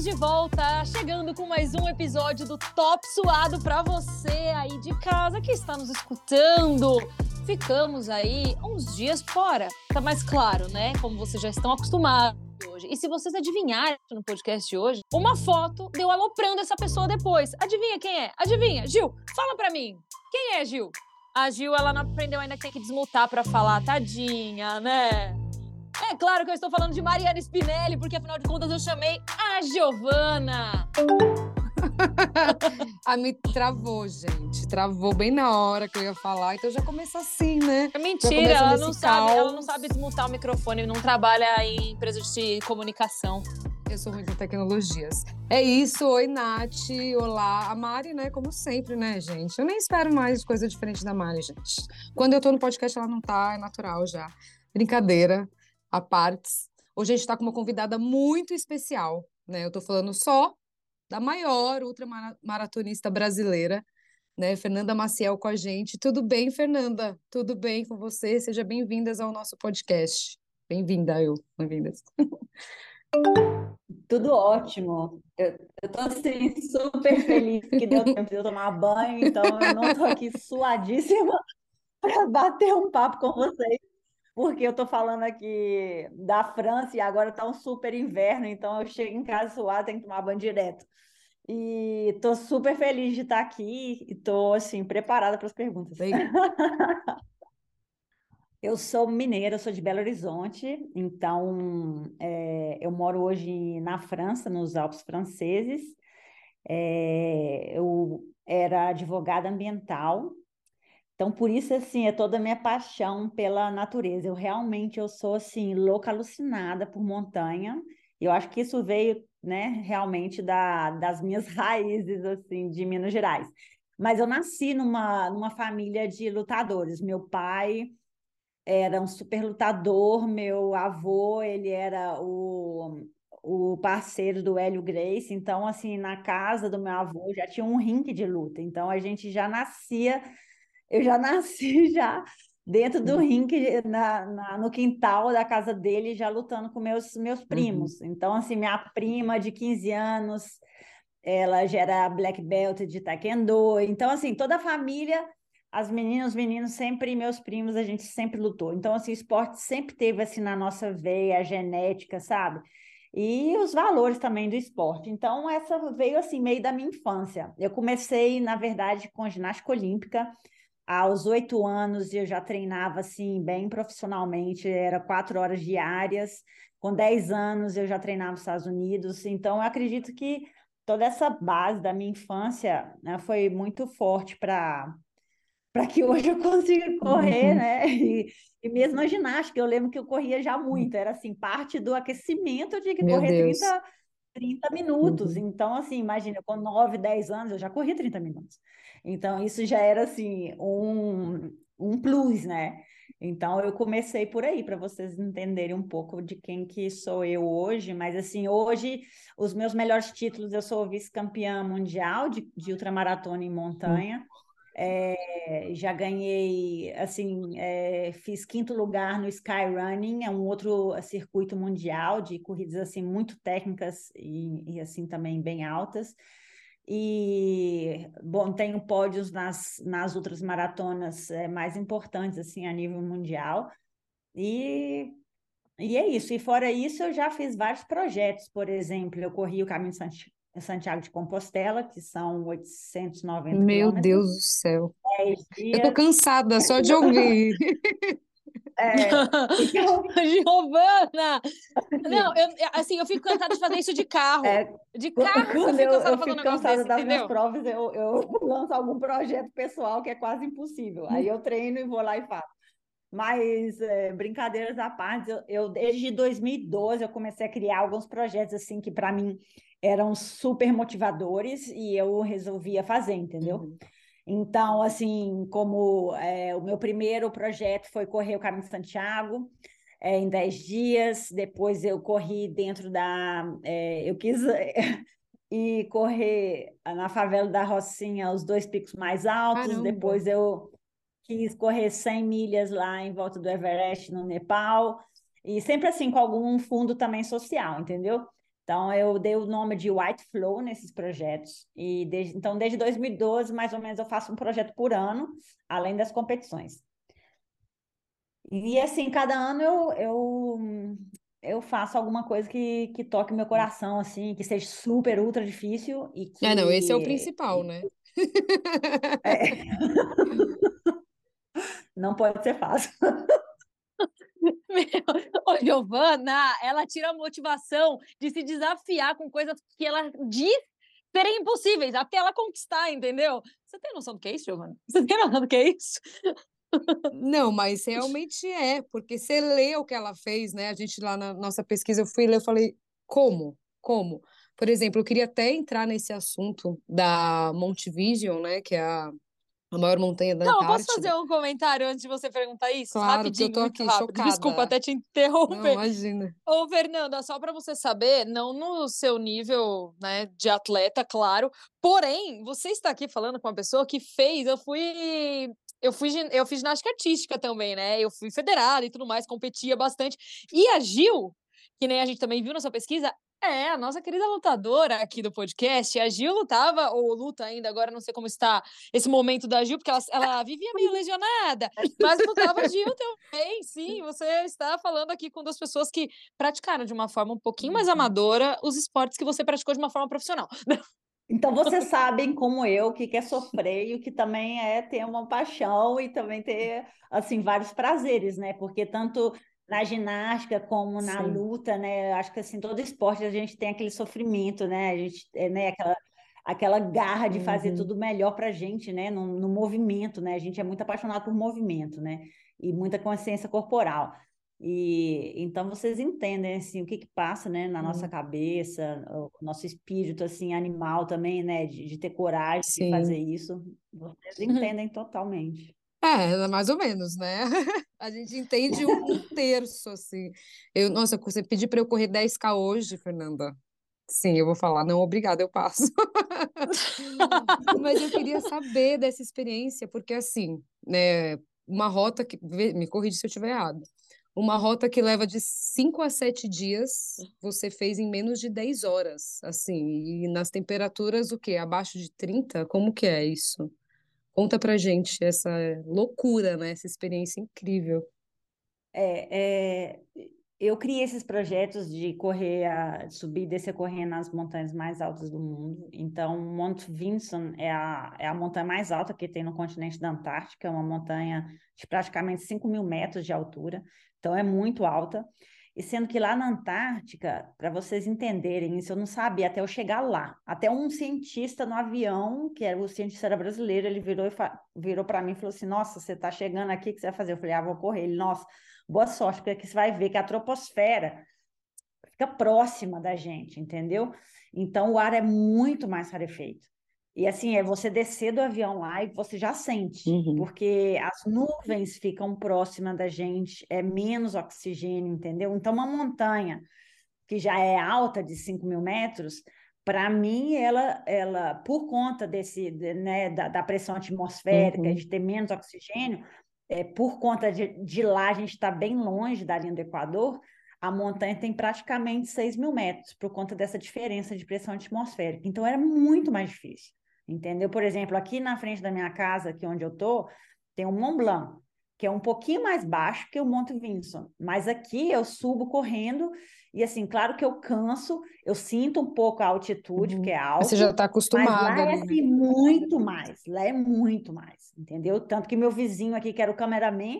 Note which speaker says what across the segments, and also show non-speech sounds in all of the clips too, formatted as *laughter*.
Speaker 1: Estamos de volta, chegando com mais um episódio do Top Suado para você aí de casa que está nos escutando. Ficamos aí uns dias fora, tá mais claro, né? Como vocês já estão acostumados hoje. E se vocês adivinharem no podcast de hoje, uma foto deu aloprando essa pessoa depois. Adivinha quem é? Adivinha? Gil, fala pra mim. Quem é Gil? A Gil, ela não aprendeu ainda que tem que desmutar para falar, tadinha, né? É claro que eu estou falando de Mariana Spinelli, porque afinal de contas eu chamei a Giovana.
Speaker 2: a *laughs* me travou, gente. Travou bem na hora que eu ia falar, então já começa assim, né?
Speaker 1: Mentira, ela não, sabe, ela não sabe desmutar o microfone, não trabalha em empresa de comunicação.
Speaker 2: Eu sou ruim com tecnologias. É isso, oi Nath, olá. A Mari, né, como sempre, né, gente? Eu nem espero mais coisa diferente da Mari, gente. Quando eu tô no podcast, ela não tá, é natural já. Brincadeira a partes. Hoje a gente está com uma convidada muito especial, né? Eu estou falando só da maior ultramaratonista brasileira, né? Fernanda Maciel com a gente. Tudo bem, Fernanda? Tudo bem com você? Seja bem-vindas ao nosso podcast. Bem-vinda, eu. Bem-vindas.
Speaker 3: Tudo ótimo. Eu, estou assim, super feliz que deu tempo de eu tomar banho, então eu não estou aqui suadíssima *laughs* para bater um papo com vocês porque eu estou falando aqui da França e agora está um super inverno, então eu chego em casa suado, tenho que tomar banho direto. E estou super feliz de estar aqui e estou assim preparada para as perguntas. *laughs* eu sou mineira, eu sou de Belo Horizonte, então é, eu moro hoje na França, nos Alpes franceses. É, eu era advogada ambiental então, por isso, assim, é toda a minha paixão pela natureza. Eu realmente, eu sou, assim, louca, alucinada por montanha. E eu acho que isso veio, né, realmente da, das minhas *laughs* raízes, assim, de Minas Gerais. Mas eu nasci numa, numa família de lutadores. Meu pai era um super lutador, meu avô, ele era o, o parceiro do Hélio Grace. Então, assim, na casa do meu avô já tinha um ringue de luta. Então, a gente já nascia eu já *laughs* nasci já dentro do uhum. ringue, na, na, no quintal da casa dele, já lutando com meus, meus primos. Uhum. Então, assim, minha prima de 15 anos, ela já era black belt de taekwondo. Então, assim, toda a família, as meninas, os meninos, sempre, meus primos, a gente sempre lutou. Então, assim, o esporte sempre teve, assim, na nossa veia, a genética, sabe? E os valores também do esporte. Então, essa veio, assim, meio da minha infância. Eu comecei, na verdade, com ginástica olímpica, aos oito anos eu já treinava assim bem profissionalmente, era quatro horas diárias. Com dez anos eu já treinava nos Estados Unidos. Então eu acredito que toda essa base da minha infância né, foi muito forte para para que *laughs* hoje eu consiga correr, uhum. né? E, e, mesmo a ginástica, eu lembro que eu corria já muito, era assim, parte do aquecimento eu tinha que Meu correr Deus. 30, 30 minutos. Uhum. Então, assim, imagina, com 9, 10 anos eu já corria 30 minutos. Então, isso já era assim um, um plus, né? Então, eu comecei por aí, para vocês entenderem um pouco de quem que sou eu hoje. Mas, assim, hoje, os meus melhores títulos, eu sou vice-campeã mundial de, de ultramaratona em montanha. É, já ganhei, assim, é, fiz quinto lugar no Skyrunning, é um outro circuito mundial de corridas, assim, muito técnicas e, e assim, também bem altas. E bom tenho pódios nas, nas outras maratonas é, mais importantes assim a nível mundial. E e é isso. E fora isso eu já fiz vários projetos. Por exemplo eu corri o caminho de Santiago de Compostela que são 890
Speaker 2: meu Deus do céu eu tô cansada só de ouvir
Speaker 1: É, *laughs* então... *laughs* Giovana! Não, eu, assim, eu fico cansada de fazer isso de carro. É, de carro,
Speaker 3: eu, eu, eu fico cansada desse, das entendeu? minhas provas, eu, eu *laughs* lanço algum projeto pessoal que é quase impossível. Aí eu treino e vou lá e faço. Mas, é, brincadeiras à parte, eu, eu, desde 2012 eu comecei a criar alguns projetos assim que para mim eram super motivadores e eu resolvia fazer, entendeu? Uhum. Então, assim, como é, o meu primeiro projeto foi correr o Caminho de Santiago é, em 10 dias, depois eu corri dentro da. É, eu quis *laughs* ir correr na favela da Rocinha, os dois picos mais altos, Caramba. depois eu quis correr 100 milhas lá em volta do Everest, no Nepal, e sempre assim, com algum fundo também social, entendeu? Então, eu dei o nome de White Flow nesses projetos. E desde, então, desde 2012, mais ou menos, eu faço um projeto por ano, além das competições. E, assim, cada ano eu, eu, eu faço alguma coisa que, que toque meu coração, assim, que seja super, ultra difícil e que...
Speaker 2: É, não, esse é o principal, né?
Speaker 3: É. *laughs* Não pode ser fácil. *laughs* *laughs*
Speaker 1: Ô, Giovana, ela tira a motivação de se desafiar com coisas que ela diz serem impossíveis, até ela conquistar, entendeu? Você tem noção do que é isso, Giovana? *laughs* Você tem noção do que é isso?
Speaker 2: Não, mas *laughs* realmente é, porque você lê o que ela fez, né? A gente lá na nossa pesquisa, eu fui ler, eu falei, como? Como? Por exemplo, eu queria até entrar nesse assunto da Monte Vision, né? Que é a a maior montanha da
Speaker 1: Não,
Speaker 2: Antártida.
Speaker 1: posso fazer um comentário antes de você perguntar isso?
Speaker 2: Claro,
Speaker 1: Rapidinho,
Speaker 2: eu tô aqui chocada.
Speaker 1: Desculpa até te
Speaker 2: Não,
Speaker 1: interromper.
Speaker 2: imagina.
Speaker 1: Ô, Fernanda, só para você saber, não no seu nível, né, de atleta, claro, porém, você está aqui falando com uma pessoa que fez, eu fui eu fui eu fiz ginástica artística também, né? Eu fui federada e tudo mais, competia bastante. E a Gil, que nem a gente também viu na sua pesquisa, é, a nossa querida lutadora aqui do podcast, a Gil lutava, ou luta ainda, agora não sei como está esse momento da Gil, porque ela, ela vivia meio lesionada, mas lutava Gil também, sim, você está falando aqui com duas pessoas que praticaram de uma forma um pouquinho mais
Speaker 3: Uhum.
Speaker 1: amadora os esportes que você praticou de uma forma profissional.
Speaker 3: Então, vocês sabem, como eu, o que que é sofrer e o que também é ter uma paixão e também ter, assim, vários prazeres, né? Porque tanto na ginástica como na
Speaker 2: Sim.
Speaker 3: luta, né? Acho que, assim, todo esporte a gente tem aquele sofrimento, né? A gente, é, né? Aquela, aquela garra de fazer
Speaker 2: Uhum.
Speaker 3: tudo melhor pra gente, né? No, no movimento, né? A gente é muito apaixonado por movimento, né? E muita consciência corporal. E então vocês entendem assim o que que passa, né, na nossa
Speaker 2: Uhum.
Speaker 3: cabeça, o nosso espírito assim animal também, né, de, de ter coragem de
Speaker 2: Sim.
Speaker 3: fazer isso. Vocês entendem totalmente.
Speaker 2: É, mais ou menos, né? *laughs* A gente entende um, terço, assim. Eu, nossa, você pedir para eu correr 10K hoje, Fernanda. Sim, eu vou falar, não, obrigada, eu passo. *laughs* Mas eu queria saber dessa experiência, porque assim, né, uma rota que, me corrija se eu estiver errado, uma rota que leva de 5 a 7 dias, você fez em menos de 10 horas, assim, e nas temperaturas, o quê? Abaixo de 30? Como que é isso? Conta pra gente essa loucura, né? Essa experiência incrível.
Speaker 3: É, é, eu criei esses projetos de correr, a, subir e descer correndo nas montanhas mais altas do mundo. Então, Monte Vinson é a, é a montanha mais alta que tem no continente da Antártica, é uma montanha de praticamente 5 mil metros de altura, então é muito alta. E sendo que lá na Antártica, para vocês entenderem isso, eu não sabia até eu chegar lá. Até um cientista no avião, que era o cientista era brasileiro, ele virou, virou para mim e falou assim: Nossa, você está chegando aqui, o que você vai fazer? Eu falei: Ah, vou correr. Ele, nossa, boa sorte, porque aqui você vai ver que a troposfera fica próxima da gente, entendeu? Então o ar é muito mais rarefeito. E assim, é você descer do avião lá e você já sente,
Speaker 2: Uhum.
Speaker 3: porque as nuvens ficam próximas da gente, é menos oxigênio, entendeu? Então, uma montanha que já é alta de 5 mil metros, para mim, ela, ela, por conta desse, de- né, da, da pressão atmosférica,
Speaker 2: Uhum.
Speaker 3: de ter menos oxigênio, é, por conta de, de lá a gente está bem longe da linha do Equador, a montanha tem praticamente 6 mil metros, por conta dessa diferença de pressão atmosférica. Então, era muito mais difícil, entendeu? Por exemplo, aqui na frente da minha casa, aqui onde eu estou, tem o Mont Blanc, que é um pouquinho mais baixo que o Monte Vinson. Mas aqui eu subo correndo e assim, claro que eu canso, eu sinto um pouco a altitude,
Speaker 2: Uhum.
Speaker 3: porque é alto,
Speaker 2: Você já está
Speaker 3: mas lá
Speaker 2: acostumada
Speaker 3: é
Speaker 2: né?
Speaker 3: assim muito mais, lá é muito mais, entendeu? Tanto que meu vizinho aqui, que era o cameraman,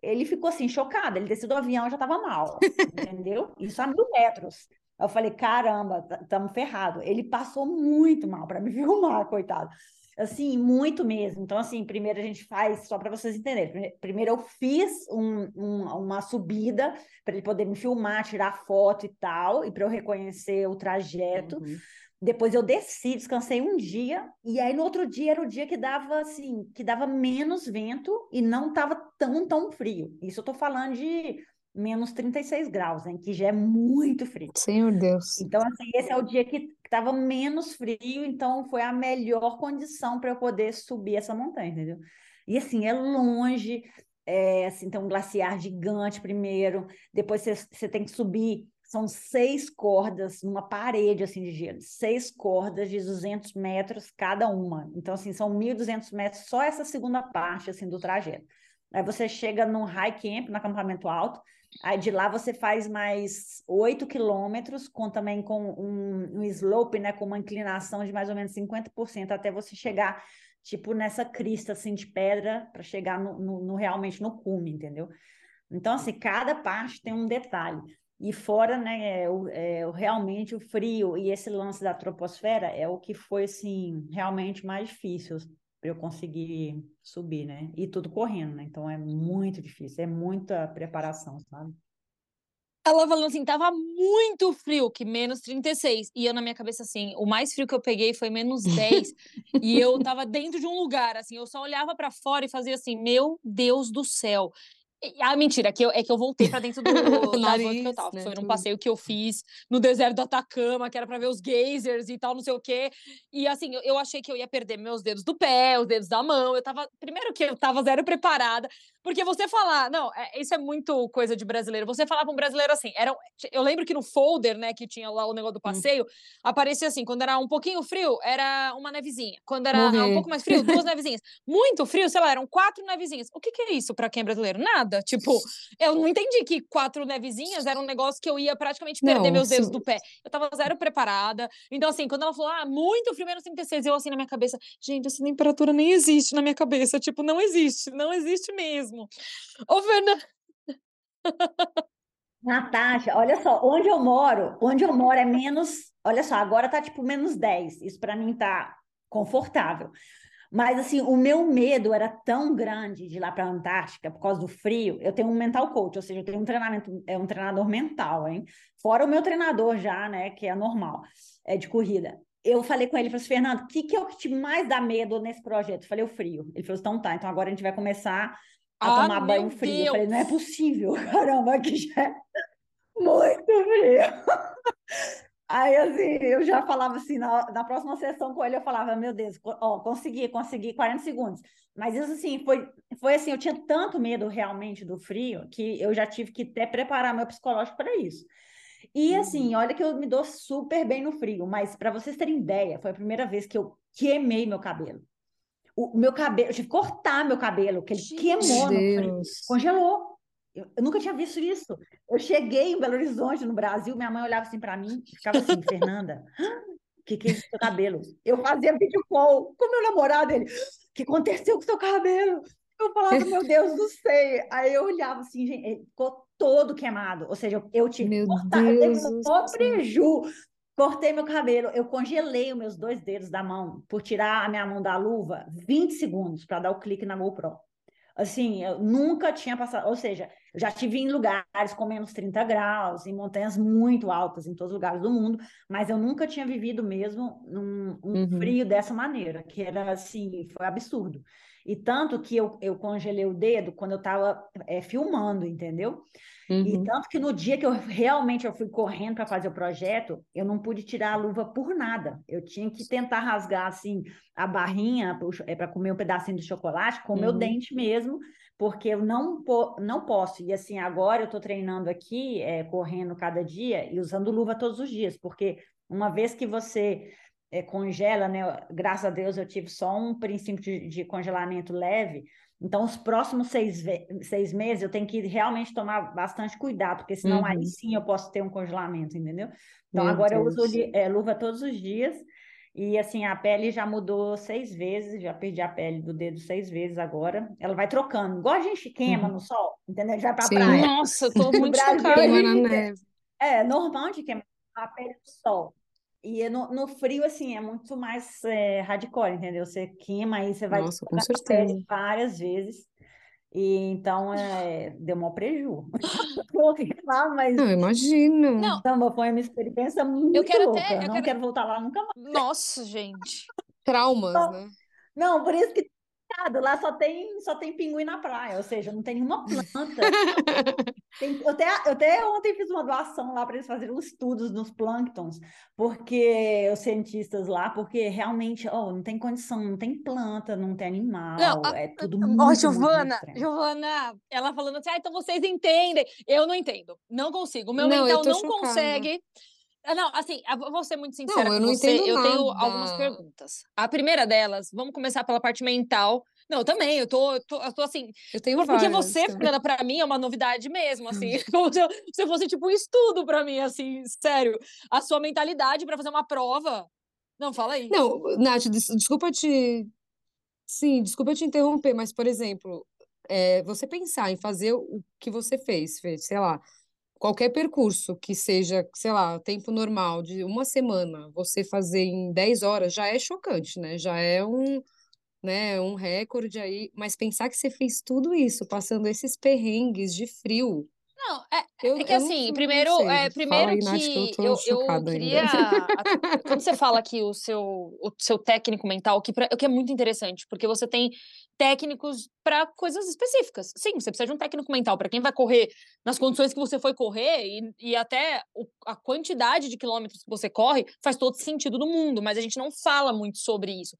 Speaker 3: ele ficou assim chocado, ele desceu do avião já estava mal, entendeu? Isso a mil metros. Eu falei, caramba, estamos ferrados. Ele passou muito mal para me *laughs* filmar, coitado. Assim, muito mesmo. Então, assim, primeiro a gente faz, só para vocês entenderem. prime- Primeiro eu fiz um- um- uma subida para ele poder me filmar, tirar foto e tal, e para eu reconhecer o trajeto.
Speaker 2: Uhum.
Speaker 3: Depois eu desci, descansei um dia, e aí no outro dia era o dia que dava assim, que dava menos vento e não estava tão, tão frio. Isso eu tô falando de menos 36 graus, né? Que já é muito frio.
Speaker 2: Senhor Deus.
Speaker 3: Então, assim, esse é o dia que estava menos frio, então foi a melhor condição para eu poder subir essa montanha, entendeu? E assim, é longe, é, assim, tem um glaciar gigante primeiro, depois você, você tem que subir são seis cordas numa parede assim de gelo, seis cordas de 200 metros cada uma. Então, assim, são 1.200 metros só essa segunda parte assim do trajeto. Aí você chega num high camp, no acampamento alto, aí de lá você faz mais 8 quilômetros, com também com um, um slope, né, com uma inclinação de mais ou menos 50% até você chegar tipo nessa crista assim de pedra para chegar no, no, no, realmente no cume, entendeu? Então assim, cada parte tem um detalhe. E fora, né, é, é, realmente o frio e esse lance da troposfera é o que foi, assim, realmente mais difícil para eu conseguir subir, né? E tudo correndo, né? Então é muito difícil, é muita preparação, sabe?
Speaker 1: Ela falando assim, tava muito frio, que menos 36. E eu na minha cabeça assim, o mais frio que eu peguei foi menos 10. e eu tava dentro de um lugar, assim, eu só olhava para fora e fazia assim, meu Deus do céu. Ah, mentira, é que eu, é que eu voltei para dentro do, *laughs* Nariz, que eu tava. Né, Foi num passeio que eu fiz no deserto do Atacama, que era para ver os geysers e tal, não sei o quê. E assim, eu, eu, achei que eu ia perder meus dedos do pé, os dedos da mão. Eu tava. Primeiro que eu tava zero preparada. Porque você falar, não, é, isso é muito coisa de brasileiro. Você falar para um brasileiro assim, era, eu lembro que no folder, né, que tinha lá o negócio do hum. passeio, hum. aparecia assim, quando era um pouquinho frio, era uma nevezinha. Quando era Morrer. um pouco mais frio, duas *laughs* nevezinhas. Muito frio, sei lá, eram quatro nevezinhas. O que, que é isso para quem é brasileiro? Nada. Tipo, eu não entendi que quatro nevezinhas era um negócio que eu ia praticamente perder não, meus dedos do pé. Eu tava zero preparada. Então, assim, quando ela falou, ah, muito frio, menos 36, eu assim na minha cabeça, gente, essa temperatura nem existe na minha cabeça. Tipo, não existe, não existe mesmo mesmo. Ô, Fernanda.
Speaker 3: Natasha, olha só, onde eu moro, onde eu moro é menos, olha só, agora tá tipo menos 10. Isso para mim tá confortável. Mas assim, o meu medo era tão grande de ir lá para a Antártica por causa do frio. Eu tenho um mental coach, ou seja, eu tenho um treinamento, é um treinador mental, hein? Fora o meu treinador já, né, que é normal, é de corrida. Eu falei com ele, falei assim, Fernando, o que, que é o que te mais dá medo nesse projeto? Eu falei, o frio. Ele falou, então tá, então agora a gente vai começar a ah, tomar banho frio. Deus. Eu falei, não é possível, *laughs* caramba, aqui já é muito frio. *laughs* Aí, assim, eu já falava assim, na, na próxima sessão com ele, eu falava, meu Deus, ó, consegui, consegui 40 segundos. Mas isso, assim, foi, foi assim, eu tinha tanto medo realmente do frio, que eu já tive que até preparar meu psicológico para isso. E, assim, uhum. olha que eu me dou super bem no frio, mas para vocês terem ideia, foi a primeira vez que eu queimei meu cabelo o meu cabelo, eu tive que cortar meu cabelo, que ele queimou no congelou. Eu, eu, nunca tinha visto isso. Eu cheguei em Belo Horizonte, no Brasil, minha mãe olhava assim para mim, ficava assim, *laughs* Fernanda, o que, que é esse seu cabelo? Eu fazia vídeo call com meu namorado, ele, o que aconteceu com seu cabelo? Eu falava, meu Deus, não sei. Aí eu olhava assim, gente, ele ficou todo queimado. Ou seja, eu, tive
Speaker 2: que cortar,
Speaker 3: eu teve um preju Cortei meu cabelo, eu congelei os meus dois dedos da mão por tirar a minha mão da luva 20 segundos para dar o clique na GoPro. Assim, eu nunca tinha passado, ou seja, eu já tive em lugares com menos 30 graus, em montanhas muito altas, em todos os lugares do mundo, mas eu nunca tinha vivido mesmo um, um uhum. frio dessa maneira, que era assim, foi absurdo. E tanto que eu, eu congelei o dedo quando eu estava é, filmando, entendeu? Uhum. E tanto que no dia que eu realmente eu fui correndo para fazer o projeto, eu não pude tirar a luva por nada. Eu tinha que tentar rasgar assim a barrinha para é, comer um pedacinho de chocolate com o uhum. meu dente mesmo, porque eu não, não posso. E assim, agora eu estou treinando aqui, é, correndo cada dia e usando luva todos os dias, porque uma vez que você é, congela, né? Graças a Deus eu tive só um princípio de, de congelamento leve, então, os próximos seis, seis meses eu tenho que realmente tomar bastante cuidado, porque senão uhum. aí sim eu posso ter um congelamento, entendeu? Então, Meu agora Deus. eu uso é, luva todos os dias. E assim, a pele já mudou seis vezes, já perdi a pele do dedo seis vezes agora. Ela vai trocando, igual a gente queima uhum. no sol, entendeu? Já vai pra praia.
Speaker 1: Nossa, eu tô *laughs* muito chocada.
Speaker 3: É, normal de queimar a pele do sol. E no, no, frio, assim, é muito mais é, hardcore, entendeu? Você queima aí, você vai
Speaker 2: Nossa, com certeza.
Speaker 3: várias vezes. E então é, deu maior prejuízo. *laughs* Vou falar, mas.
Speaker 2: Não, imagino.
Speaker 3: Não. Foi uma experiência muito eu quero louca. Até, eu não quero... quero voltar lá nunca mais.
Speaker 1: Nossa, gente.
Speaker 2: Traumas,
Speaker 3: não,
Speaker 2: né?
Speaker 3: Não, por isso que lá só tem, só tem pinguim na praia, ou seja, não tem nenhuma planta. *laughs* tem, eu, até, eu até ontem fiz uma doação lá para eles fazerem estudos nos plânctons, porque os cientistas lá, porque realmente, oh, não tem condição, não tem planta, não tem animal, não, é tudo muito. Ó, oh,
Speaker 1: Giovana, Giovana, ela falando assim, ah, então vocês entendem. Eu não entendo, não consigo. O meu não, mental não chocada. consegue. Ah, não, assim, vou ser muito sincera não, eu com você. Eu tenho algumas perguntas. A primeira delas, vamos começar pela parte mental. Não, eu também, eu tô, eu tô, eu tô assim.
Speaker 2: Eu tenho
Speaker 1: Porque
Speaker 2: várias,
Speaker 1: você, Fernanda, pra mim é uma novidade mesmo, assim. *laughs* Como se, eu, se fosse, tipo, um estudo pra mim, assim, sério. A sua mentalidade pra fazer uma prova. Não, fala aí.
Speaker 2: Não, Nath, des desculpa te. Sim, desculpa te interromper, mas, por exemplo, é, você pensar em fazer o que você fez, fez, sei lá, qualquer percurso que seja, sei lá, tempo normal de uma semana, você fazer em 10 horas já é chocante, né? Já é um, né, um recorde aí, mas pensar que você fez tudo isso, passando esses perrengues de frio.
Speaker 1: Não, é, eu, é que assim, não, primeiro, não é, primeiro aí, que, Nath, que eu, eu, eu queria. *laughs* quando você fala aqui o seu, o seu técnico mental, que, pra, que é muito interessante, porque você tem técnicos para coisas específicas. Sim, você precisa de um técnico mental para quem vai correr nas condições que você foi correr e, e até o, a quantidade de quilômetros que você corre faz todo sentido do mundo, mas a gente não fala muito sobre isso.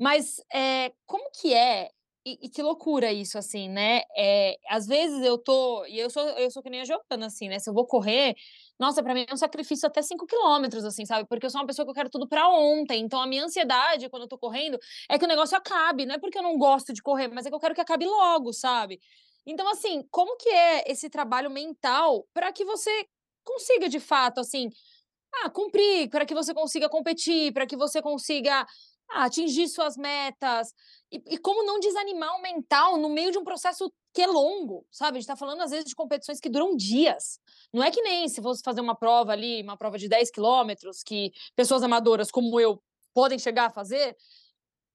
Speaker 1: Mas é, como que é e, e, que loucura isso, assim, né? É, às vezes eu tô. E eu sou, eu sou que nem a Giovana, assim, né? Se eu vou correr, nossa, para mim é um sacrifício até 5 quilômetros, assim, sabe? Porque eu sou uma pessoa que eu quero tudo para ontem. Então a minha ansiedade quando eu tô correndo é que o negócio acabe. Não é porque eu não gosto de correr, mas é que eu quero que acabe logo, sabe? Então, assim, como que é esse trabalho mental para que você consiga, de fato, assim, ah, cumprir, para que você consiga competir, para que você consiga ah, atingir suas metas. E, e, como não desanimar o mental no meio de um processo que é longo, sabe? A gente está falando, às vezes, de competições que duram dias. Não é que nem se fosse fazer uma prova ali, uma prova de 10 quilômetros, que pessoas amadoras como eu podem chegar a fazer,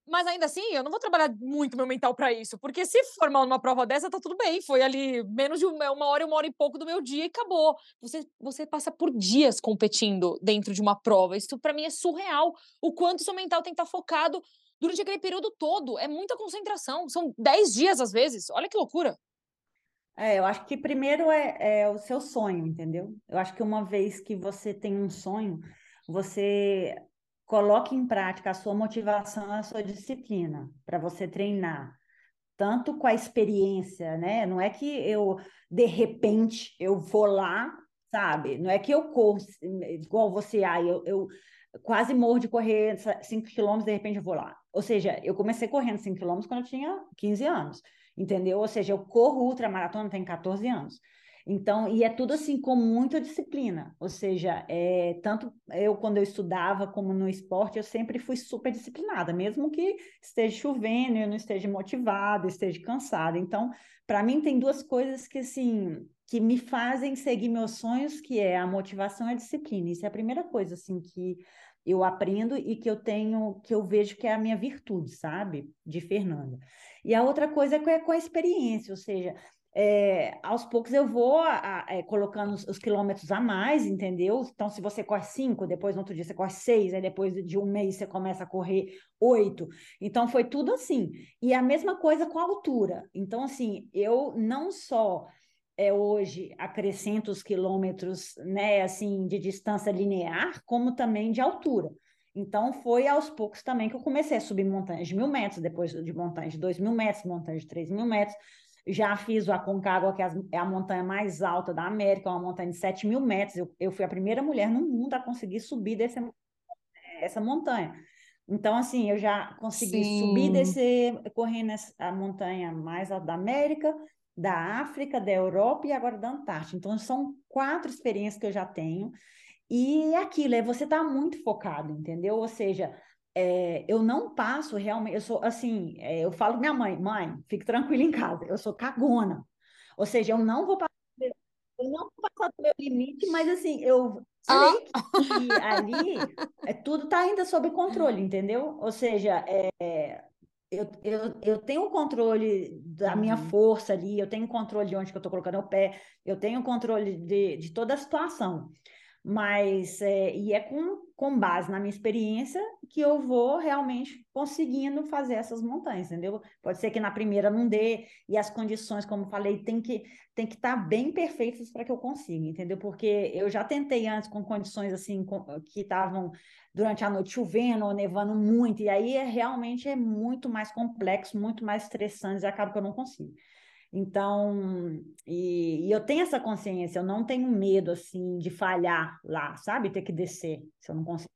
Speaker 1: mas ainda assim, eu não vou trabalhar muito meu mental para isso, porque se formar numa prova dessa, tá tudo bem. Foi ali menos de uma hora, uma hora e pouco do meu dia e acabou. Você, você passa por dias competindo dentro de uma prova. Isso para mim é surreal. O quanto seu mental tem que estar tá focado durante aquele período todo. É muita concentração. São 10 dias às vezes. Olha que loucura.
Speaker 3: É, eu acho que primeiro é, é o seu sonho, entendeu? Eu acho que uma vez que você tem um sonho, você coloque em prática a sua motivação, a sua disciplina, para você treinar, tanto com a experiência, né? Não é que eu, de repente, eu vou lá, sabe? Não é que eu corro igual você, ah, eu, eu quase morro de correr 5 quilômetros, de repente eu vou lá. Ou seja, eu comecei correndo 5 quilômetros quando eu tinha 15 anos, entendeu? Ou seja, eu corro ultramaratona, tenho 14 anos. Então, e é tudo assim com muita disciplina. Ou seja, é, tanto eu quando eu estudava como no esporte, eu sempre fui super disciplinada, mesmo que esteja chovendo, eu não esteja motivada, esteja cansada. Então, para mim tem duas coisas que assim que me fazem seguir meus sonhos, que é a motivação e a disciplina. Isso é a primeira coisa assim que eu aprendo e que eu tenho, que eu vejo que é a minha virtude, sabe? De Fernanda. E a outra coisa é com a experiência, ou seja, é, aos poucos eu vou a, a, é, colocando os, os, quilômetros a mais, entendeu? Então, se você corre cinco, depois no outro dia você corre seis, aí depois de um mês você começa a correr oito. Então, foi tudo assim. E a mesma coisa com a altura. Então, assim, eu não só é, hoje acrescento os quilômetros, né, assim, de distância linear, como também de altura. Então, foi aos poucos também que eu comecei a subir montanhas de mil metros, depois de montanhas de dois mil metros, montanhas de três mil metros, já fiz o Aconcagua, que é a montanha mais alta da América, uma montanha de 7 mil metros. Eu, eu fui a primeira mulher no mundo a conseguir subir desse, essa montanha. Então, assim, eu já consegui Sim. subir, descer, correndo a montanha mais alta da América, da África, da Europa e agora da Antártica. Então, são quatro experiências que eu já tenho. E é aquilo, é você estar tá muito focado, entendeu? Ou seja, é, eu não passo realmente, eu sou assim, é, eu falo minha mãe, mãe, fique tranquila em casa, eu sou cagona. Ou seja, eu não vou passar, eu não vou passar do meu limite, mas assim, eu sei ah. que ali é, tudo está ainda sob controle, entendeu? Ou seja, é, eu, eu, eu tenho o controle da minha uhum. força ali, eu tenho controle de onde que eu estou colocando o pé, eu tenho controle de, de toda a situação. mas é, e é com, com base na minha experiência que eu vou realmente conseguindo fazer essas montanhas, entendeu? Pode ser que na primeira não dê, e as condições, como falei, tem que tem que estar tá bem perfeitas para que eu consiga, entendeu? Porque eu já tentei antes com condições assim com, que estavam durante a noite chovendo ou nevando muito, e aí é, realmente é muito mais complexo, muito mais estressante, e acaba que eu não consigo. Então, e, e, eu tenho essa consciência, eu não tenho medo, assim, de falhar lá, sabe? Ter que descer, se eu não consigo.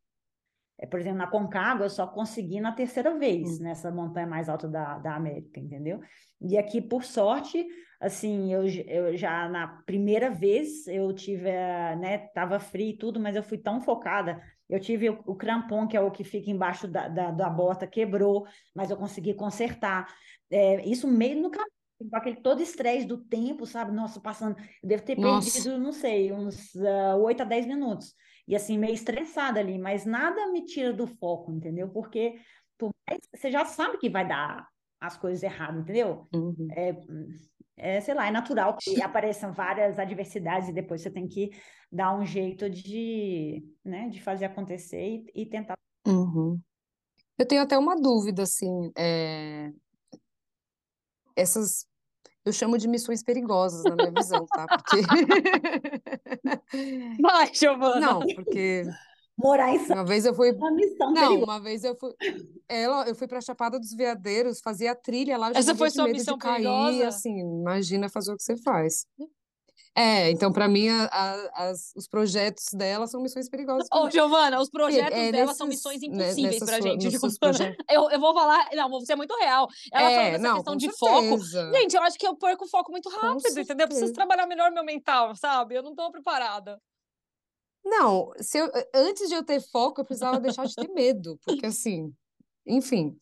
Speaker 3: É, por exemplo, na Concagua, eu só consegui na terceira vez, hum. nessa montanha mais alta da, da América, entendeu? E aqui, por sorte, assim, eu, eu já na primeira vez, eu tive, né, tava frio e tudo, mas eu fui tão focada, eu tive o, o crampon, que é o que fica embaixo da, da, da bota, quebrou, mas eu consegui consertar. É, isso meio no caminho com aquele todo estresse do tempo, sabe? Nossa, passando. Eu devo ter Nossa. perdido, não sei, uns uh, ah, 8 a 10 minutos. E assim, meio estressada ali, mas nada me tira do foco, entendeu? Porque você já sabe que vai dar as coisas erradas, entendeu? Uhum. É, é, sei lá, é natural que apareçam várias adversidades e depois você tem que dar um jeito de, né, de fazer acontecer e, e tentar.
Speaker 2: Uhum. Eu tenho até uma dúvida, assim, é... essas eu chamo de missões perigosas na minha visão, tá? Porque. *laughs*
Speaker 1: Vai, Giovana.
Speaker 2: Não, porque.
Speaker 3: Morar em
Speaker 2: Uma vez eu fui.
Speaker 3: Uma missão
Speaker 2: Não,
Speaker 3: perigosa.
Speaker 2: uma vez eu fui. Ela, eu fui para Chapada dos Veadeiros, fazia trilha lá.
Speaker 1: Essa foi sua missão
Speaker 2: cair,
Speaker 1: perigosa?
Speaker 2: assim, imagina fazer o que você faz. É, então para mim a- a- as- os projetos dela são missões perigosas
Speaker 1: Ô,
Speaker 2: também.
Speaker 1: Giovana, os projetos
Speaker 2: é,
Speaker 1: dela são
Speaker 2: nesses-
Speaker 1: missões
Speaker 2: né,
Speaker 1: impossíveis
Speaker 2: sua-
Speaker 1: gente,
Speaker 2: projetos. *laughs*
Speaker 1: Eu, eu vou falar, não, você é muito real. Ela falando
Speaker 2: É,
Speaker 1: dessa
Speaker 2: não,
Speaker 1: questão de foco.
Speaker 2: certeza.
Speaker 1: Gente, eu acho que eu perco o foco muito
Speaker 2: Com
Speaker 1: rápido, entendeu? Eu preciso trabalhar melhor meu mental, sabe? Eu não tô preparada.
Speaker 2: Não, se eu- antes de eu ter foco, eu precisava deixar de ter medo, porque assim, enfim.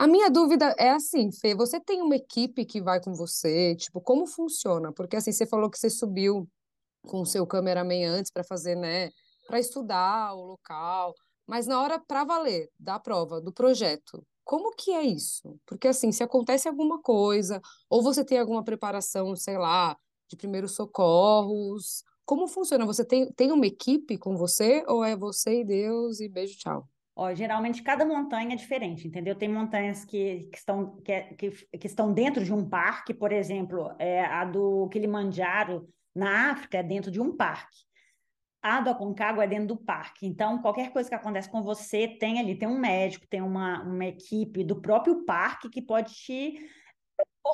Speaker 2: A minha dúvida é assim, Fê, você tem uma equipe que vai com você? Tipo, como funciona? Porque assim, você falou que você subiu com o seu cameraman antes para fazer, né, para estudar o local, mas na hora para valer da prova, do projeto, como que é isso? Porque assim, se acontece alguma coisa, ou você tem alguma preparação, sei lá, de primeiros socorros, como funciona? Você tem, tem uma equipe com você ou é você e Deus e beijo, tchau?
Speaker 3: Ó, geralmente cada montanha é diferente, entendeu? Tem montanhas que, que, estão, que, é- que, que estão dentro de um parque, por exemplo, é, a do Kilimanjaro, na África, é dentro de um parque. A do Aconcagua é dentro do parque. Então, qualquer coisa que acontece com você, tem ali, tem um médico, tem uma, uma equipe do próprio parque que pode te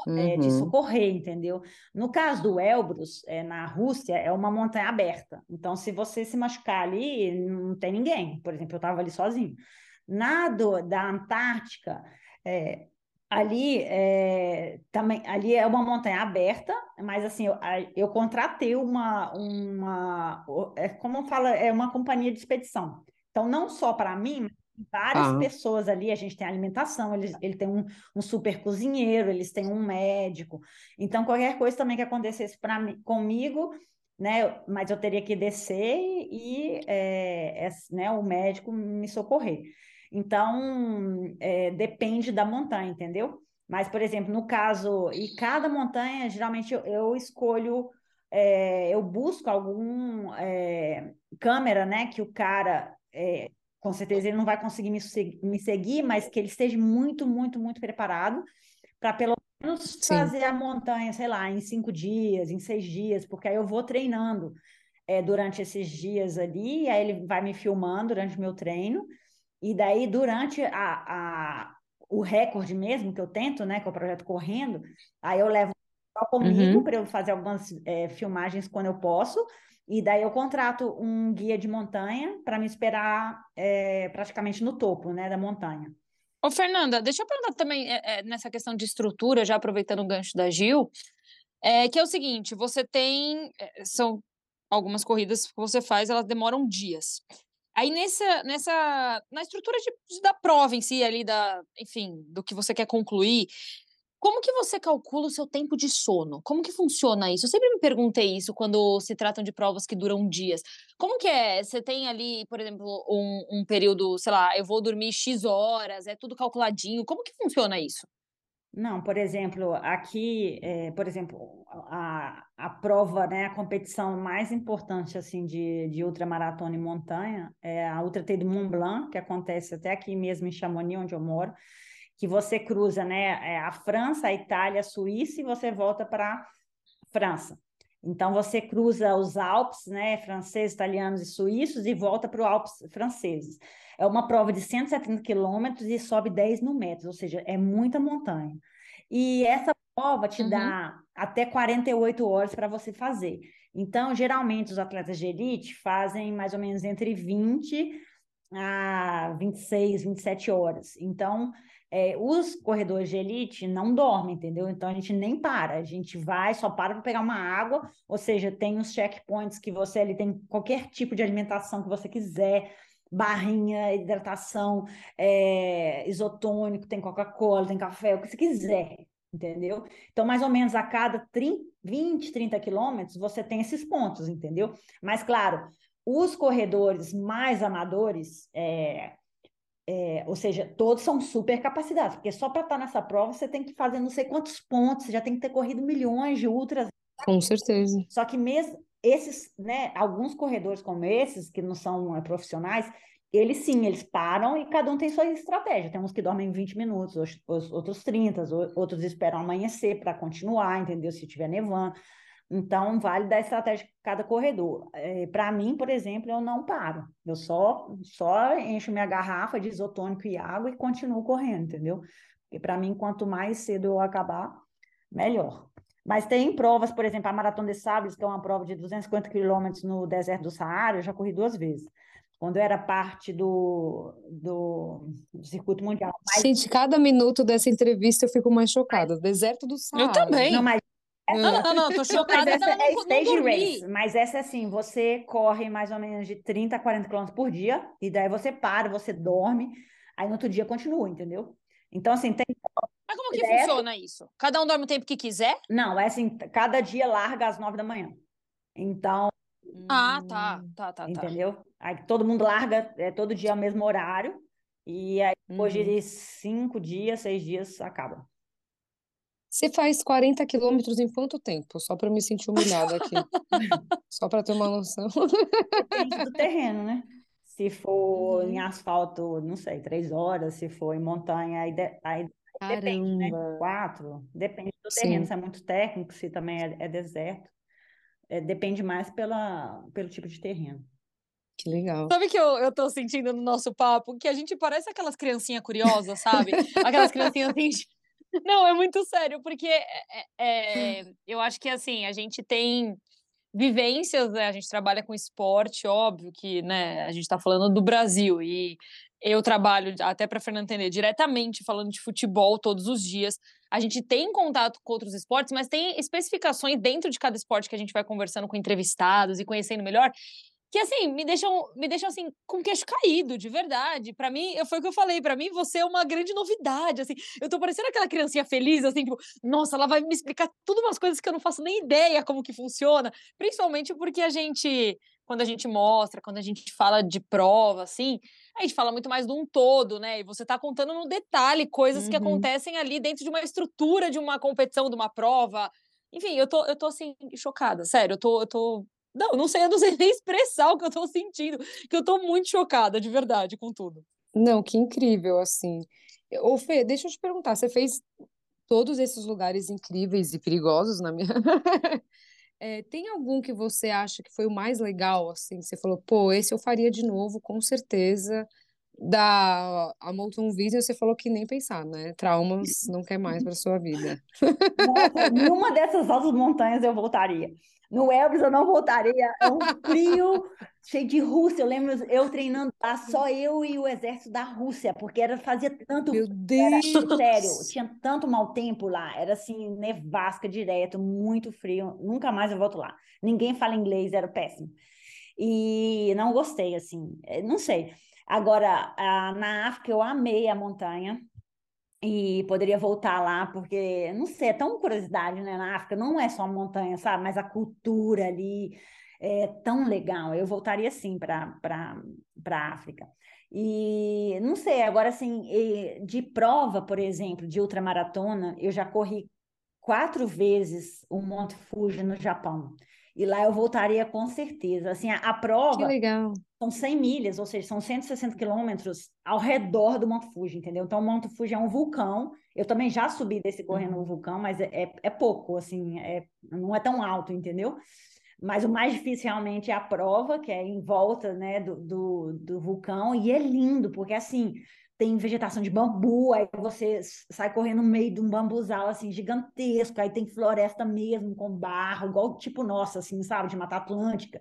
Speaker 3: de
Speaker 2: Uhum.
Speaker 3: socorrer, entendeu? No caso do Elbrus, é, na Rússia, é uma montanha aberta. Então, se você se machucar ali, não tem ninguém. Por exemplo, eu estava ali sozinho. Na do, da Antártica, é, ali é, também ali é uma montanha aberta, mas assim eu, eu contratei uma uma é, como fala é uma companhia de expedição. Então não só para mim, várias
Speaker 2: Tá.
Speaker 3: pessoas ali. A gente tem alimentação, eles, ele tem um, um super cozinheiro, eles têm um médico. Então qualquer coisa também que acontecesse para comigo Né, mas eu teria que descer e é, é, né, o médico me socorrer. Então, é, depende da montanha, entendeu? Mas, por exemplo, no caso, e cada montanha, geralmente eu, eu escolho, é, eu busco algum é, câmera, né? Que o cara, é, com certeza, ele não vai conseguir me, se- me seguir, mas que ele esteja muito, muito, muito preparado para pelo menos
Speaker 2: Sim.
Speaker 3: fazer a montanha, sei lá, em cinco dias, em seis dias, porque aí eu vou treinando é, durante esses dias ali, aí ele vai me filmando durante o meu treino. E daí, durante a, a, o recorde mesmo que eu tento, né, que é o projeto correndo, aí eu levo comigo
Speaker 2: Uhum.
Speaker 3: para eu fazer algumas é, filmagens quando eu posso, e daí eu contrato um guia de montanha para me esperar é, praticamente no topo, né, da montanha.
Speaker 1: Ô, Fernanda, deixa eu perguntar também é, nessa questão de estrutura, já aproveitando o gancho da Gil, é, que é o seguinte: você tem. São algumas corridas que você faz, elas demoram dias. Aí nessa, nessa na estrutura de- da prova em si, ali, da, enfim, do que você quer concluir, como que você calcula o seu tempo de sono? Como que funciona isso? Eu sempre me perguntei isso quando se tratam de provas que duram dias. Como que é? Você tem ali, por exemplo, um, um período, sei lá, eu vou dormir X horas, é tudo calculadinho. Como que funciona isso?
Speaker 3: Não, por exemplo, aqui, é, por exemplo, a, a prova, né, a competição mais importante assim de, de ultramaratona e montanha é a Ultra T do Mont Blanc, que acontece até aqui mesmo em Chamonix, onde eu moro, que você cruza, né, é a França, a Itália, a Suíça e você volta para França. Então você cruza os Alpes, né, franceses, italianos e suíços e volta para os Alpes franceses. É uma prova de 170 quilômetros e sobe 10 mil metros, ou seja, é muita montanha. E essa prova te uhum. dá até 48 horas para você fazer. Então, geralmente, os atletas de elite fazem mais ou menos entre 20 a 26, 27 horas. Então, é, os corredores de elite não dormem, entendeu? Então a gente nem para, a gente vai, só para para pegar uma água, ou seja, tem os checkpoints que você ali tem qualquer tipo de alimentação que você quiser, barrinha, hidratação, é, isotônico, tem Coca-Cola, tem café, o que você quiser, entendeu? Então, mais ou menos a cada 30, 20, 30 quilômetros, você tem esses pontos, entendeu? Mas, claro, os corredores mais amadores, é, é, ou seja, todos são super capacitados, porque só para estar tá nessa prova você tem que fazer não sei quantos pontos, você já tem que ter corrido milhões de ultras.
Speaker 2: Com certeza.
Speaker 3: Só que mesmo esses, né, alguns corredores como esses, que não são é, profissionais, eles sim, eles param e cada um tem sua estratégia. Tem uns que dormem 20 minutos, outros 30, outros esperam amanhecer para continuar, entendeu? Se estiver nevando. Então, vale da estratégia de cada corredor. É, Para mim, por exemplo, eu não paro. Eu só, só encho minha garrafa de isotônico e água e continuo correndo, entendeu? Porque para mim, quanto mais cedo eu acabar, melhor. Mas tem provas, por exemplo, a Maratona de Sables, que é uma prova de 250 quilômetros no deserto do Saara, eu já corri duas vezes. Quando eu era parte do, do, do circuito mundial.
Speaker 2: Mas... Gente, cada minuto dessa entrevista eu fico mais chocada. Deserto do Saara.
Speaker 1: Eu também.
Speaker 3: Não, mas
Speaker 1: não, não, não, tô chocada.
Speaker 3: Mas essa
Speaker 1: é
Speaker 3: stage race. Mas essa é assim, você corre mais ou menos de 30 a 40 km por dia, e daí você para, você dorme, aí no outro dia continua, entendeu? Então, assim, tem.
Speaker 1: Mas como que é... funciona isso? Cada um dorme o tempo que quiser?
Speaker 3: Não, é assim, cada dia larga às 9 da manhã. Então.
Speaker 1: Ah, tá, tá, tá.
Speaker 3: tá. Entendeu? Tá. Aí todo mundo larga é, todo dia ao mesmo horário, e aí depois uhum. de cinco dias, seis dias, acaba.
Speaker 2: Você faz 40 quilômetros em quanto tempo? Só para me sentir humilhada aqui. *laughs* Só para ter uma noção.
Speaker 3: Depende do terreno, né? Se for uhum. em asfalto, não sei, três horas. Se for em montanha, aí, de, aí depende, né? Quatro. Depende do Sim. terreno. Se é muito técnico, se também é, é deserto. É, depende mais pela, pelo tipo de terreno.
Speaker 2: Que legal.
Speaker 1: Sabe que eu, eu tô sentindo no nosso papo? Que a gente parece aquelas criancinhas curiosas, sabe? Aquelas criancinhas assim, não, é muito sério, porque é, é, é, eu acho que assim, a gente tem vivências, né? A gente trabalha com esporte, óbvio que né, a gente está falando do Brasil e eu trabalho, até para Fernanda entender, diretamente falando de futebol todos os dias. A gente tem contato com outros esportes, mas tem especificações dentro de cada esporte que a gente vai conversando com entrevistados e conhecendo melhor que assim, me deixam, me deixam assim com o queixo caído, de verdade. Para mim, foi o que eu falei, para mim você é uma grande novidade, assim. Eu tô parecendo aquela criancinha feliz assim, tipo, nossa, ela vai me explicar tudo umas coisas que eu não faço nem ideia como que funciona, principalmente porque a gente quando a gente mostra, quando a gente fala de prova, assim, a gente fala muito mais de um todo, né? E você tá contando no detalhe coisas uhum. que acontecem ali dentro de uma estrutura de uma competição, de uma prova. Enfim, eu tô, eu tô assim, chocada, sério, eu tô, eu tô não, não sei, eu não sei *laughs* nem expressar o que eu tô sentindo, que eu tô muito chocada, de verdade, com tudo.
Speaker 2: Não, que incrível, assim. Ô, Fê, deixa eu te perguntar, você fez todos esses lugares incríveis e perigosos na minha. *laughs* é, tem algum que você acha que foi o mais legal, assim? Você falou, pô, esse eu faria de novo, com certeza. Da a Molten Vision, você falou que nem pensar, né? Traumas não quer mais para sua vida.
Speaker 3: Nossa, nenhuma dessas altas montanhas eu voltaria. No Elbrus eu não voltaria, é um frio cheio de Rússia. Eu lembro eu treinando lá, só eu e o exército da Rússia, porque era fazia tanto.
Speaker 2: Meu *laughs* Deus!
Speaker 3: Era, sério, tinha tanto mau tempo lá, era assim, nevasca direto, muito frio. Nunca mais eu volto lá. Ninguém fala inglês, era péssimo. E não gostei, assim, é, não sei. Agora, na África, eu amei a montanha e poderia voltar lá, porque, não sei, é tão curiosidade, né? Na África não é só a montanha, sabe? Mas a cultura ali é tão legal. Eu voltaria sim para a África. E não sei, agora assim, de prova, por exemplo, de ultramaratona, eu já corri quatro vezes o Monte Fuji no Japão. E lá eu voltaria com certeza. Assim, a, a prova
Speaker 2: Que legal.
Speaker 3: são 100 milhas, ou seja, são 160 quilômetros ao redor do Monte Fuji, entendeu? Então, o Monte Fuji é um vulcão. Eu também já subi desse correndo no vulcão, mas é, é, é pouco, assim, é, não é tão alto, entendeu? Mas o mais difícil realmente é a prova, que é em volta né, do, do, do vulcão, e é lindo, porque assim, tem vegetação de bambu, aí você sai correndo no meio de um bambuzal assim gigantesco, aí tem floresta mesmo com barro, igual tipo nossa, assim, sabe, de Mata Atlântica.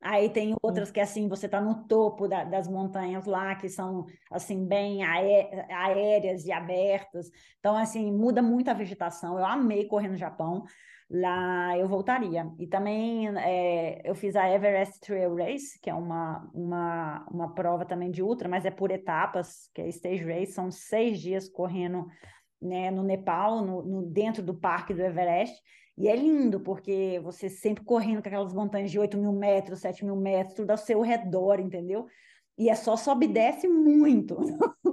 Speaker 3: Aí tem outras que assim, você está no topo da, das montanhas lá, que são assim bem aéreas e abertas. Então assim, muda muito a vegetação. Eu amei correr no Japão lá eu voltaria. E também é, eu fiz a Everest Trail Race, que é uma, uma, uma prova também de ultra, mas é por etapas, que é Stage Race, são seis dias correndo né, no Nepal, no, no, dentro do parque do Everest. E é lindo, porque você sempre correndo com aquelas montanhas de 8 mil metros, 7 mil metros, tudo ao seu redor, entendeu? E é só sobe e desce muito. *laughs*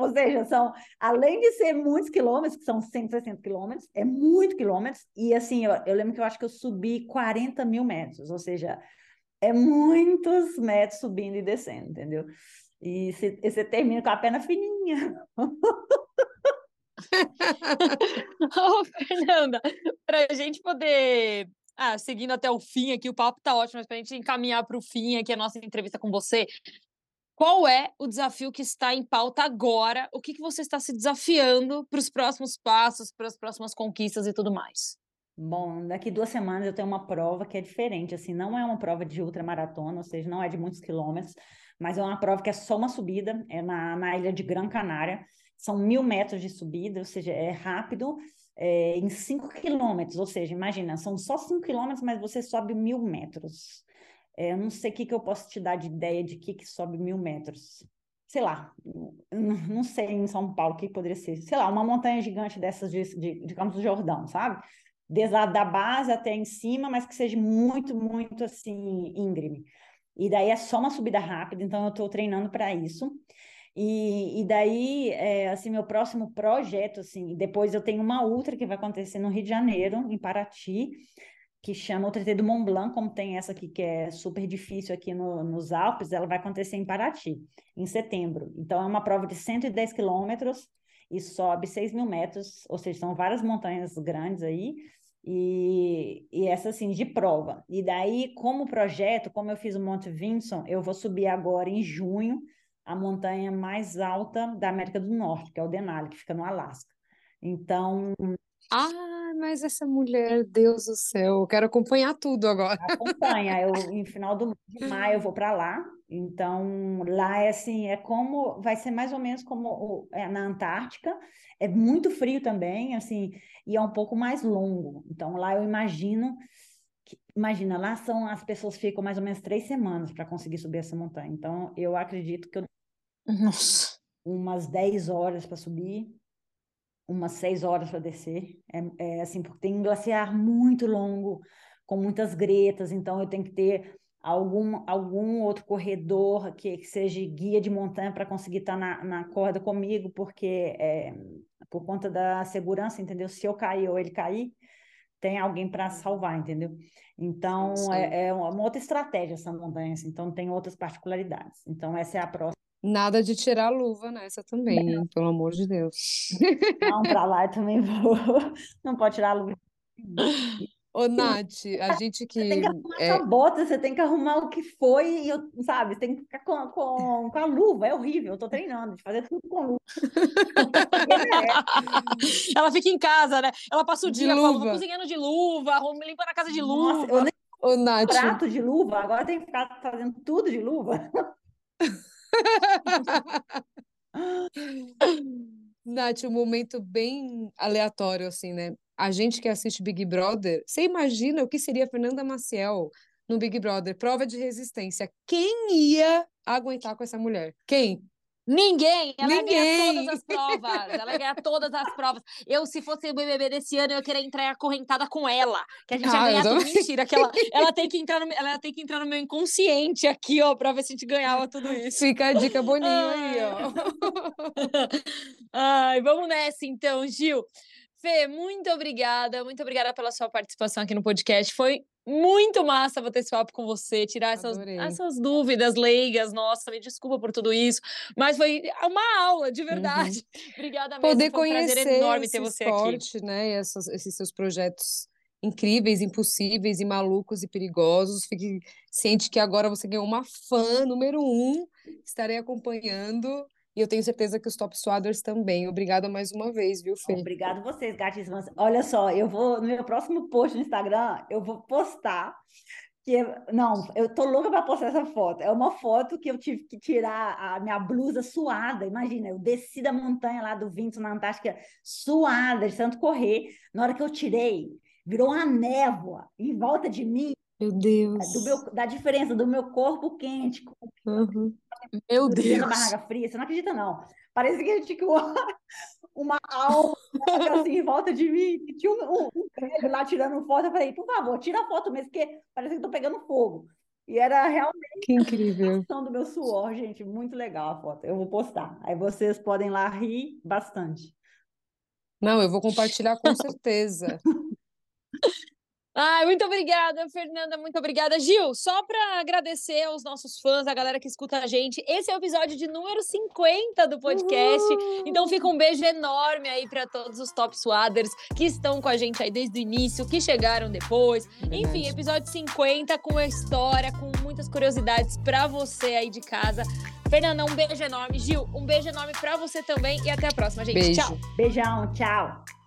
Speaker 3: Ou seja, são, além de ser muitos quilômetros, que são 160 quilômetros, é muito quilômetros, e assim, eu, eu lembro que eu acho que eu subi 40 mil metros, ou seja, é muitos metros subindo e descendo, entendeu? E você termina com a perna fininha. *laughs*
Speaker 1: Ô, Fernanda, para a gente poder ah, seguindo até o fim aqui, o papo tá ótimo, mas para a gente encaminhar para o fim aqui a nossa entrevista com você, qual é o desafio que está em pauta agora? O que, que você está se desafiando para os próximos passos, para as próximas conquistas e tudo mais?
Speaker 3: Bom, daqui duas semanas eu tenho uma prova que é diferente, assim, não é uma prova de ultramaratona, ou seja, não é de muitos quilômetros, mas é uma prova que é só uma subida, é na, na ilha de Gran Canária, são mil metros de subida, ou seja, é rápido, é, em cinco quilômetros, ou seja, imagina, são só cinco quilômetros, mas você sobe mil metros. É, não sei o que, que eu posso te dar de ideia de que, que sobe mil metros. Sei lá, não sei em São Paulo o que poderia ser. Sei lá, uma montanha gigante dessas de, de, de Campos do Jordão, sabe? Desde lá da base até em cima, mas que seja muito, muito assim, íngreme. E daí é só uma subida rápida, então eu estou treinando para isso. E, e daí, é, assim, meu próximo projeto, assim, depois eu tenho uma outra que vai acontecer no Rio de Janeiro, em Paraty, que chama o TT do Mont Blanc, como tem essa aqui que é super difícil aqui no, nos Alpes, ela vai acontecer em Paraty, em setembro. Então, é uma prova de 110 quilômetros e sobe 6 mil metros, ou seja, são várias montanhas grandes aí, e, e essa assim, de prova. E daí, como projeto, como eu fiz o Monte Vinson, eu vou subir agora em junho a montanha mais alta da América do Norte, que é o Denali, que fica no Alasca. Então,
Speaker 2: ah, mas essa mulher, Deus do céu, eu quero acompanhar tudo agora.
Speaker 3: Acompanha, eu *laughs* em final do de maio eu vou para lá. Então, lá é assim, é como vai ser mais ou menos como é, na Antártica. É muito frio também, assim, e é um pouco mais longo. Então, lá eu imagino que, imagina, lá são as pessoas ficam mais ou menos três semanas para conseguir subir essa montanha. Então, eu acredito que eu
Speaker 1: Nossa.
Speaker 3: umas 10 horas para subir umas seis horas para descer. É, é, assim, porque tem um glaciar muito longo, com muitas gretas, então eu tenho que ter algum, algum outro corredor que, que seja guia de montanha para conseguir estar tá na, na corda comigo, porque é, por conta da segurança, entendeu? Se eu cair ou ele cair, tem alguém para salvar, entendeu? Então, é, é, uma outra estratégia essa montanha, assim, então tem outras particularidades. Então, essa é a próxima.
Speaker 2: Nada de tirar a luva nessa também, hein? Pelo amor de Deus.
Speaker 3: Não, para lá eu também vou. *laughs* Não pode tirar a luva.
Speaker 2: Ô, Nath, a gente que.
Speaker 3: Você tem que arrumar
Speaker 2: é...
Speaker 3: sua bota, você tem que arrumar o que foi, e eu, sabe? Você tem que ficar com, com, com a luva, é horrível. Eu tô treinando de fazer tudo com luva.
Speaker 1: é. *laughs* Ela fica em casa, né? Ela passa o dia falando, cozinhando de luva, limpando a casa de luva. Nossa, eu nem
Speaker 3: Ô, Nath. prato de luva, agora tem que ficar fazendo tudo de luva. *laughs* *laughs*
Speaker 2: Nath, um momento bem aleatório, assim, né? A gente que assiste Big Brother, você imagina o que seria Fernanda Maciel no Big Brother? Prova de resistência. Quem ia aguentar com essa mulher? Quem?
Speaker 1: Ninguém! Ela
Speaker 2: Ninguém.
Speaker 1: ia ganhar todas as provas. Ela ia ganhar todas as provas. Eu, se fosse o BBB desse ano, eu ia querer entrar acorrentada com ela. Que a gente ia
Speaker 2: Ah, eu
Speaker 1: ganhar tudo. Mentira, que ela, *laughs* ela, tem que entrar no, ela tem que entrar no meu inconsciente aqui, ó, pra ver se a gente ganhava tudo isso.
Speaker 2: Fica a dica boninho aí, ó. *laughs*
Speaker 1: Ai, vamos nessa então, Gil. Fê, muito obrigada, muito obrigada pela sua participação aqui no podcast. Foi muito massa bater esse papo com você, tirar essas, essas dúvidas leigas. Nossa, me desculpa por tudo isso, mas foi uma aula, de verdade. *laughs* Obrigada mesmo.
Speaker 2: Uhum. Poder
Speaker 1: foi um prazer
Speaker 2: conhecer
Speaker 1: enorme
Speaker 2: esse
Speaker 1: ter você aqui.
Speaker 2: esporte, né? E essas- esses seus projetos incríveis, impossíveis e malucos e perigosos. Fique ciente que agora você ganhou uma fã número um. Estarei acompanhando. E eu tenho certeza que os Top Swaders também. Obrigada mais uma vez, viu, Fê?
Speaker 3: Obrigado vocês, gatíssimas. Olha só, eu vou, no meu próximo post no Instagram, eu vou postar que, não, eu tô louca para postar essa foto. É uma foto que eu tive que tirar a minha blusa suada. Imagina, eu desci da montanha lá do Vinto, na Antártica, suada, de tanto correr. Na hora que eu tirei, virou uma névoa em volta de mim,
Speaker 2: Meu Deus.
Speaker 3: do meu, da diferença do meu corpo quente com
Speaker 2: Uhum.
Speaker 1: Meu
Speaker 3: o dia da
Speaker 1: Deus.
Speaker 3: barraca fria. Você não acredita, não. Parece que tinha uma, *laughs* uma alma assim, em volta de mim. E tinha um, um, um lá tirando foto. Eu falei, por favor, tira a foto mesmo, porque parece que eu tô pegando fogo. E era realmente
Speaker 2: Que incrível.
Speaker 3: a ação do meu suor, gente. Muito legal a foto. Eu vou postar. Aí vocês podem lá rir bastante.
Speaker 2: Não, eu vou compartilhar com certeza. *laughs*
Speaker 1: Ai, muito obrigada, Fernanda, muito obrigada. Gil, só para agradecer aos nossos fãs, a galera que escuta a gente, esse é o episódio de número 50 do podcast. Então fica um beijo enorme aí para todos os Top Swaders que estão com a gente aí desde o início, que chegaram depois. Enfim,
Speaker 2: Verdade.
Speaker 1: episódio 50 com a história, com muitas curiosidades para você aí de casa. Fernanda, um beijo enorme. Gil, um beijo enorme para você também e até a próxima, gente.
Speaker 2: Beijo.
Speaker 1: Tchau.
Speaker 3: Beijão, tchau.